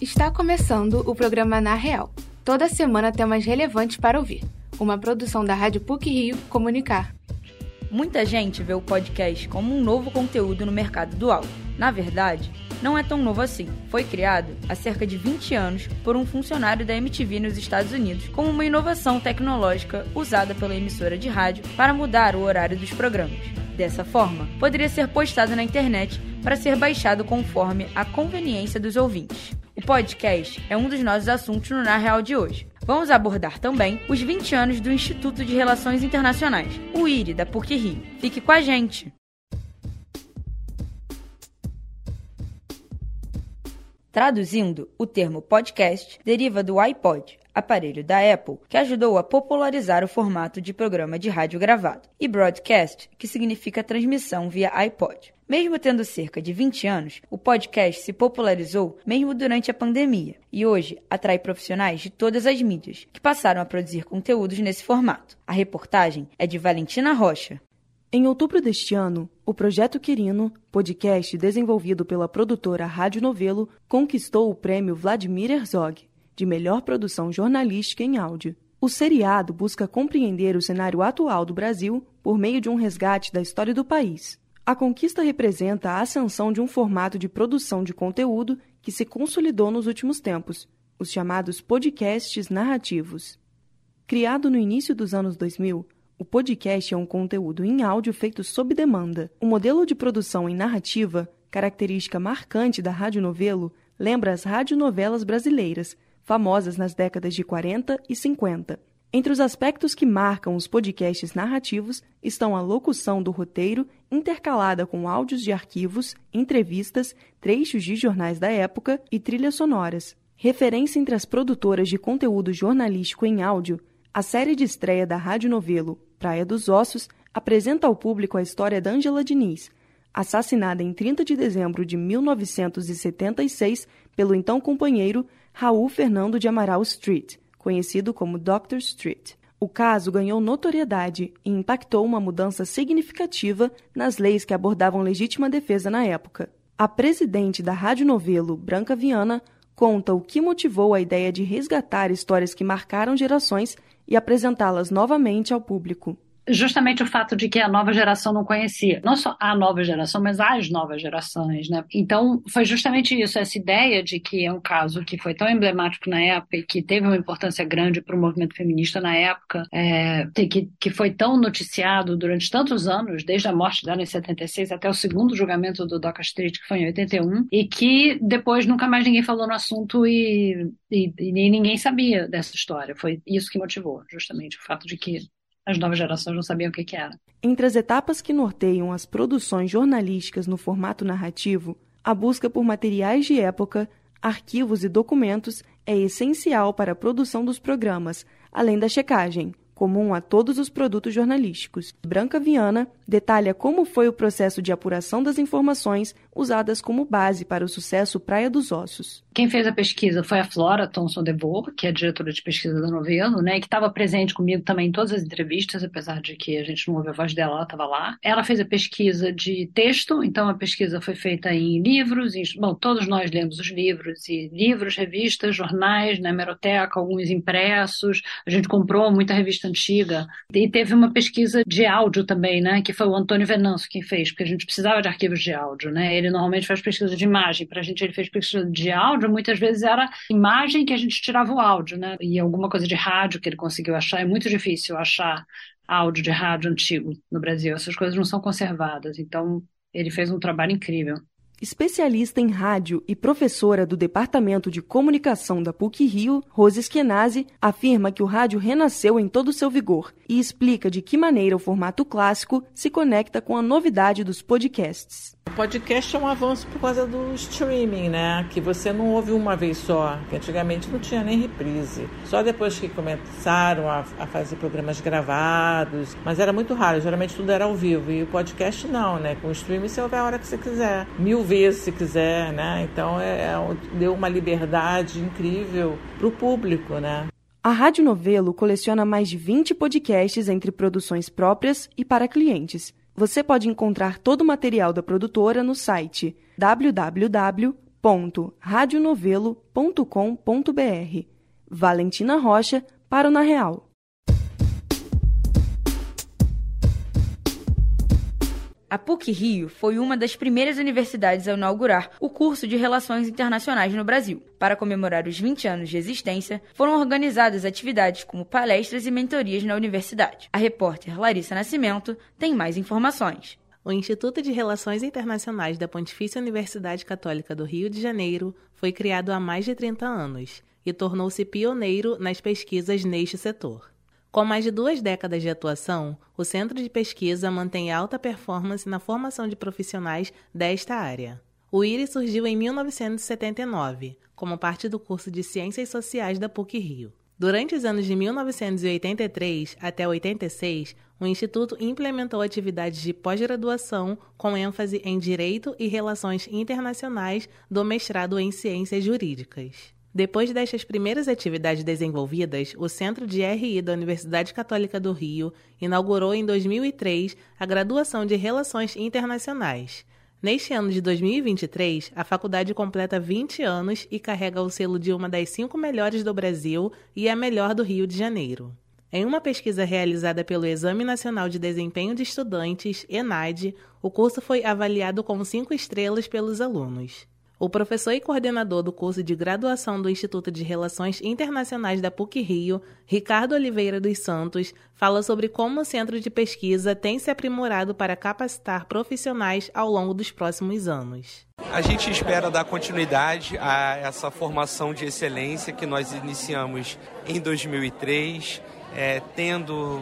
Está começando o programa Na Real. Toda semana temas relevantes para ouvir. Uma produção da Rádio PUC Rio Comunicar. Muita gente vê o podcast como um novo conteúdo no mercado do áudio. Na verdade, não é tão novo assim. Foi criado há cerca de 20 anos por um funcionário da MTV nos Estados Unidos como uma inovação tecnológica usada pela emissora de rádio para mudar o horário dos programas. Dessa forma, poderia ser postado na internet para ser baixado conforme a conveniência dos ouvintes. O podcast é um dos nossos assuntos no Na Real de hoje. Vamos abordar também os 20 anos do Instituto de Relações Internacionais, o IRI, da PUC Rio. Fique com a gente! Traduzindo, o termo podcast deriva do iPod, aparelho da Apple, que ajudou a popularizar o formato de programa de rádio gravado, e broadcast, que significa transmissão via iPod. Mesmo tendo cerca de 20 anos, o podcast se popularizou mesmo durante a pandemia e hoje atrai profissionais de todas as mídias que passaram a produzir conteúdos nesse formato. A reportagem é de Valentina Rocha. Em outubro deste ano, o Projeto Quirino, podcast desenvolvido pela produtora Rádio Novelo, conquistou o prêmio Vladimir Herzog de melhor produção jornalística em áudio. O seriado busca compreender o cenário atual do Brasil por meio de um resgate da história do país. A conquista representa a ascensão de um formato de produção de conteúdo que se consolidou nos últimos tempos, os chamados podcasts narrativos. Criado no início dos anos 2000, o podcast é um conteúdo em áudio feito sob demanda. O modelo de produção em narrativa, característica marcante da radionovelo, lembra as radionovelas brasileiras, famosas nas décadas de 40 e 50. Entre os aspectos que marcam os podcasts narrativos estão a locução do roteiro, intercalada com áudios de arquivos, entrevistas, trechos de jornais da época e trilhas sonoras. Referência entre as produtoras de conteúdo jornalístico em áudio, a série de estreia da Rádio Novelo, Praia dos Ossos, apresenta ao público a história da Ângela Diniz, assassinada em 30 de dezembro de 1976 pelo então companheiro Raul Fernando de Amaral Street, conhecido como Dr. Street. O caso ganhou notoriedade e impactou uma mudança significativa nas leis que abordavam legítima defesa na época. A presidente da Rádio Novelo, Branca Viana, conta o que motivou a ideia de resgatar histórias que marcaram gerações e apresentá-las novamente ao público justamente o fato de que a nova geração não conhecia, não só a nova geração, mas as novas gerações, né? Então, foi justamente isso, essa ideia de que é um caso que foi tão emblemático na época e que teve uma importância grande para o movimento feminista na época, é, que, que foi tão noticiado durante tantos anos, desde a morte dela em 76 até o segundo julgamento do Doca Street, que foi em 81, e que depois nunca mais ninguém falou no assunto e, e, e ninguém sabia dessa história. Foi isso que motivou, justamente, o fato de que as novas gerações não sabiam o que, que era. Entre as etapas que norteiam as produções jornalísticas no formato narrativo, a busca por materiais de época, arquivos e documentos é essencial para a produção dos programas, além da checagem, comum a todos os produtos jornalísticos. Branca Viana detalha como foi o processo de apuração das informações usadas como base para o sucesso Praia dos Ossos. Quem fez a pesquisa foi a Flora Thomson DeVoe, que é diretora de pesquisa da Novelo, né, que estava presente comigo também em todas as entrevistas, apesar de que a gente não ouve a voz dela, ela estava lá. Ela fez a pesquisa de texto, então a pesquisa foi feita em livros, em, bom, todos nós lemos os livros, e livros, revistas, jornais, na hemeroteca, alguns impressos, a gente comprou muita revista antiga, e teve uma pesquisa de áudio também, né, que foi o Antônio Venâncio quem fez, porque a gente precisava de arquivos de áudio, né? Ele normalmente faz pesquisa de imagem, para a gente ele fez pesquisa de áudio, muitas vezes era imagem que a gente tirava o áudio, né? E alguma coisa de rádio que ele conseguiu achar, é muito difícil achar áudio de rádio antigo no Brasil, essas coisas não são conservadas, então ele fez um trabalho incrível. Especialista em rádio e professora do Departamento de Comunicação da PUC Rio, Rose Eskenazi afirma que o rádio renasceu em todo o seu vigor e explica de que maneira o formato clássico se conecta com a novidade dos podcasts. O podcast é um avanço por causa do streaming, né? Que você não ouve uma vez só, que antigamente não tinha nem reprise. Só depois que começaram a, a fazer programas gravados, mas era muito raro, geralmente tudo era ao vivo. E o podcast não, né? Com o streaming você ouve a hora que você quiser, mil vezes se quiser, né? Então é, é deu uma liberdade incrível para o público, né? A Rádio Novelo coleciona mais de 20 podcasts entre produções próprias e para clientes. Você pode encontrar todo o material da produtora no site www.radionovelo.com.br. Valentina Rocha para o Na Real. A PUC-Rio foi uma das primeiras universidades a inaugurar o curso de Relações Internacionais no Brasil. Para comemorar os 20 anos de existência, foram organizadas atividades como palestras e mentorias na universidade. A repórter Larissa Nascimento tem mais informações. O Instituto de Relações Internacionais da Pontifícia Universidade Católica do Rio de Janeiro foi criado há mais de 30 anos e tornou-se pioneiro nas pesquisas neste setor. Com mais de duas décadas de atuação, o Centro de Pesquisa mantém alta performance na formação de profissionais desta área. O IRI surgiu em 1979, como parte do curso de Ciências Sociais da PUC-Rio. Durante os anos de 1983 até 86, o Instituto implementou atividades de pós-graduação com ênfase em Direito e Relações Internacionais do mestrado em Ciências Jurídicas. Depois destas primeiras atividades desenvolvidas, o Centro de RI da Universidade Católica do Rio inaugurou em 2003 a graduação de Relações Internacionais. Neste ano de 2023, a faculdade completa 20 anos e carrega o selo de uma das cinco melhores do Brasil e a melhor do Rio de Janeiro. Em uma pesquisa realizada pelo Exame Nacional de Desempenho de Estudantes, ENAD, o curso foi avaliado com cinco estrelas pelos alunos. O professor e coordenador do curso de graduação do Instituto de Relações Internacionais da PUC-Rio, Ricardo Oliveira dos Santos, fala sobre como o centro de pesquisa tem se aprimorado para capacitar profissionais ao longo dos próximos anos. A gente espera dar continuidade a essa formação de excelência que nós iniciamos em 2003, é, tendo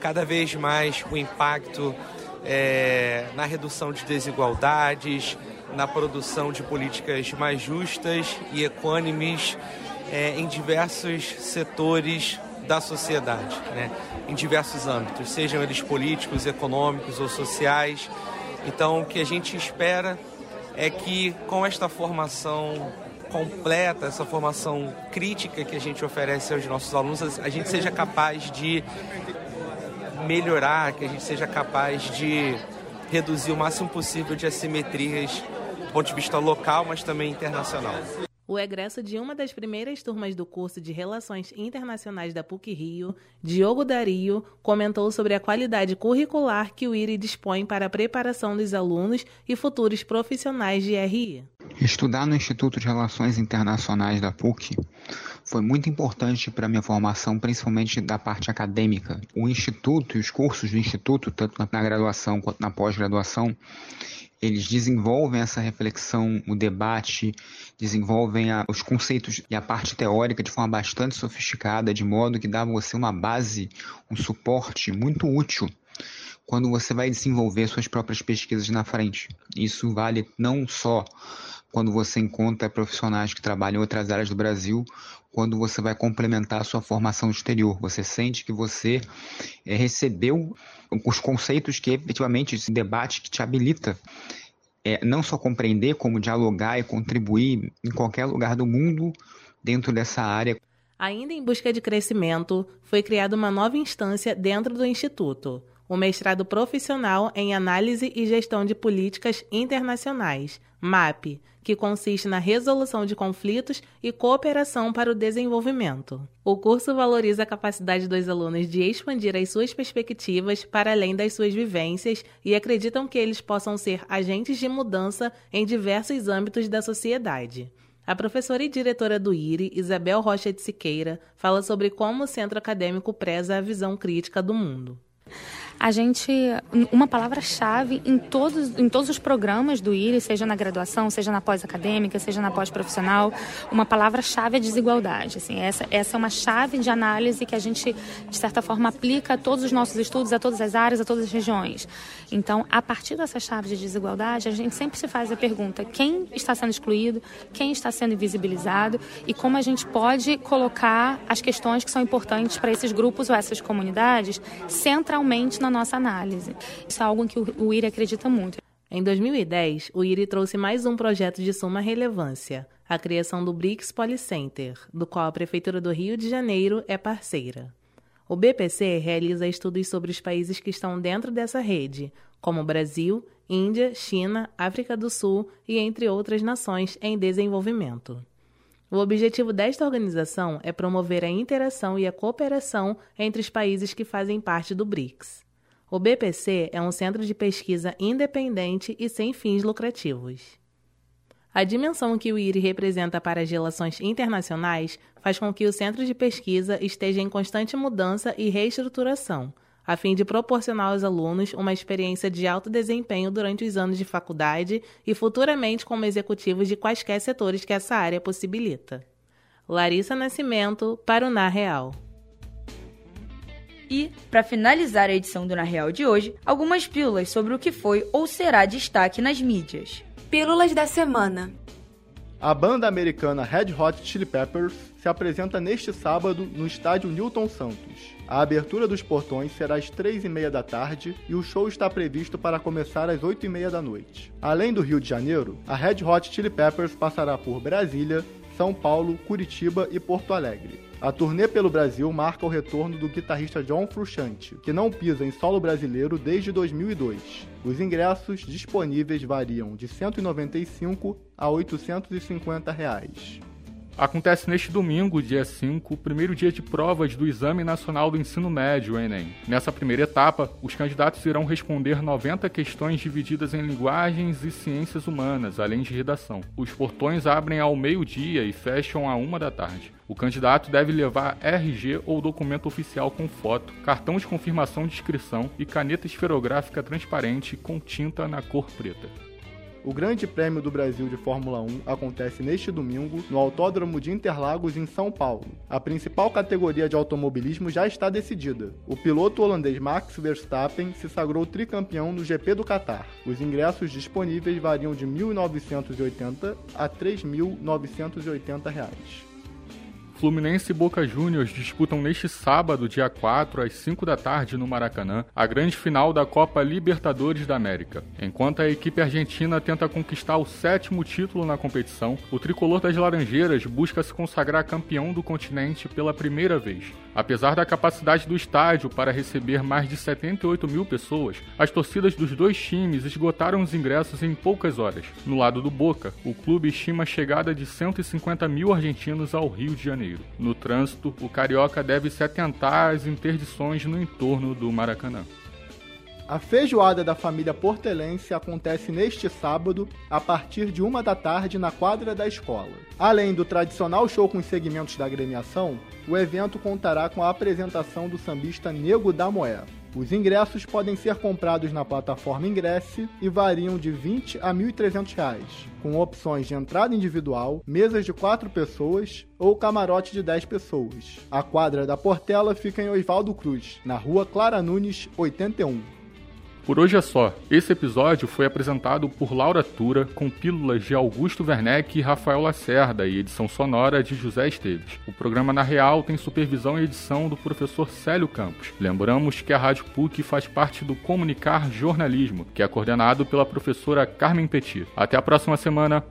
cada vez mais o impacto é, na redução de desigualdades, na produção de políticas mais justas e equânimes é, em diversos setores da sociedade, né? em diversos âmbitos, sejam eles políticos, econômicos ou sociais. Então, o que a gente espera é que com esta formação completa, essa formação crítica que a gente oferece aos nossos alunos, a gente seja capaz de melhorar, que a gente seja capaz de reduzir o máximo possível de assimetrias ponto de vista local, mas também internacional. O egresso de uma das primeiras turmas do curso de Relações Internacionais da PUC-Rio, Diogo Dario, comentou sobre a qualidade curricular que o IRI dispõe para a preparação dos alunos e futuros profissionais de RI. Estudar no Instituto de Relações Internacionais da PUC foi muito importante para a minha formação, principalmente da parte acadêmica. O Instituto e os cursos do Instituto, tanto na graduação quanto na pós-graduação, eles desenvolvem essa reflexão, o debate, desenvolvem a, os conceitos e a parte teórica de forma bastante sofisticada, de modo que dá a você uma base, um suporte muito útil quando você vai desenvolver suas próprias pesquisas na frente. Isso vale não só quando você encontra profissionais que trabalham em outras áreas do Brasil, quando você vai complementar a sua formação exterior. Você sente que você é, recebeu os conceitos que efetivamente esse debate que te habilita é, não só compreender, como dialogar e contribuir em qualquer lugar do mundo dentro dessa área. Ainda em busca de crescimento, foi criada uma nova instância dentro do Instituto, o mestrado profissional em Análise e Gestão de Políticas Internacionais, MAP, que consiste na resolução de conflitos e cooperação para o desenvolvimento. O curso valoriza a capacidade dos alunos de expandir as suas perspectivas para além das suas vivências e acreditam que eles possam ser agentes de mudança em diversos âmbitos da sociedade. A professora e diretora do IRI, Isabel Rocha de Siqueira, fala sobre como o centro acadêmico preza a visão crítica do mundo a gente uma palavra-chave em todos em todos os programas do IRI, seja na graduação, seja na pós-acadêmica, seja na pós-profissional, uma palavra-chave é desigualdade. Assim, essa essa é uma chave de análise que a gente de certa forma aplica a todos os nossos estudos, a todas as áreas, a todas as regiões. Então, a partir dessa chave de desigualdade, a gente sempre se faz a pergunta: quem está sendo excluído, quem está sendo invisibilizado e como a gente pode colocar as questões que são importantes para esses grupos ou essas comunidades centralmente na nossa análise. Isso é algo que o IRI acredita muito. Em 2010, o IRI trouxe mais um projeto de suma relevância, a criação do BRICS Policenter, do qual a Prefeitura do Rio de Janeiro é parceira. O BPC realiza estudos sobre os países que estão dentro dessa rede, como Brasil, Índia, China, África do Sul e entre outras nações em desenvolvimento. O objetivo desta organização é promover a interação e a cooperação entre os países que fazem parte do BRICS. O BPC é um centro de pesquisa independente e sem fins lucrativos. A dimensão que o IRI representa para as relações internacionais faz com que o centro de pesquisa esteja em constante mudança e reestruturação, a fim de proporcionar aos alunos uma experiência de alto desempenho durante os anos de faculdade e futuramente como executivos de quaisquer setores que essa área possibilita. Larissa Nascimento, para o Na Real. E, para finalizar a edição do Na Real de hoje, algumas pílulas sobre o que foi ou será destaque nas mídias. Pílulas da semana. A banda americana Red Hot Chili Peppers se apresenta neste sábado no estádio Newton Santos. A abertura dos portões será às três e meia da tarde e o show está previsto para começar às oito e meia da noite. Além do Rio de Janeiro, a Red Hot Chili Peppers passará por Brasília, São Paulo, Curitiba e Porto Alegre. A turnê pelo Brasil marca o retorno do guitarrista John Frusciante, que não pisa em solo brasileiro desde 2002. Os ingressos disponíveis variam de R$ 195 a 850 reais. Acontece neste domingo, dia 5, o primeiro dia de provas do Exame Nacional do Ensino Médio, Enem. Nessa primeira etapa, os candidatos irão responder 90 questões divididas em linguagens e ciências humanas, além de redação. Os portões abrem ao meio-dia e fecham à uma da tarde. O candidato deve levar RG ou documento oficial com foto, cartão de confirmação de inscrição e caneta esferográfica transparente com tinta na cor preta. O Grande Prêmio do Brasil de Fórmula 1 acontece neste domingo no Autódromo de Interlagos, em São Paulo. A principal categoria de automobilismo já está decidida. O piloto holandês Max Verstappen se sagrou tricampeão no GP do Catar. Os ingressos disponíveis variam de R$ 1.980 a R$ 3.980. Fluminense e Boca Juniors disputam neste sábado, dia 4, às 5 da tarde, no Maracanã, a grande final da Copa Libertadores da América. Enquanto a equipe argentina tenta conquistar o sétimo título na competição, o tricolor das Laranjeiras busca se consagrar campeão do continente pela primeira vez. Apesar da capacidade do estádio para receber mais de 78 mil pessoas, as torcidas dos dois times esgotaram os ingressos em poucas horas. No lado do Boca, o clube estima a chegada de 150 mil argentinos ao Rio de Janeiro. Janeiro. No trânsito, o carioca deve se atentar às interdições no entorno do Maracanã. A feijoada da família portelense acontece neste sábado, a partir de uma da tarde, na quadra da escola. Além do tradicional show com os segmentos da agremiação, o evento contará com a apresentação do sambista Nego da Moé. Os ingressos podem ser comprados na plataforma Ingresse e variam de 20 a 1.300 reais, com opções de entrada individual, mesas de 4 pessoas ou camarote de 10 pessoas. A quadra da Portela fica em Oswaldo Cruz, na rua Clara Nunes, 81. Por hoje é só. Esse episódio foi apresentado por Laura Tura, com pílulas de Augusto Werneck e Rafael Lacerda e edição sonora de José Esteves. O programa Na Real tem supervisão e edição do professor Célio Campos. Lembramos que a Rádio PUC faz parte do Comunicar Jornalismo, que é coordenado pela professora Carmen Petit. Até a próxima semana.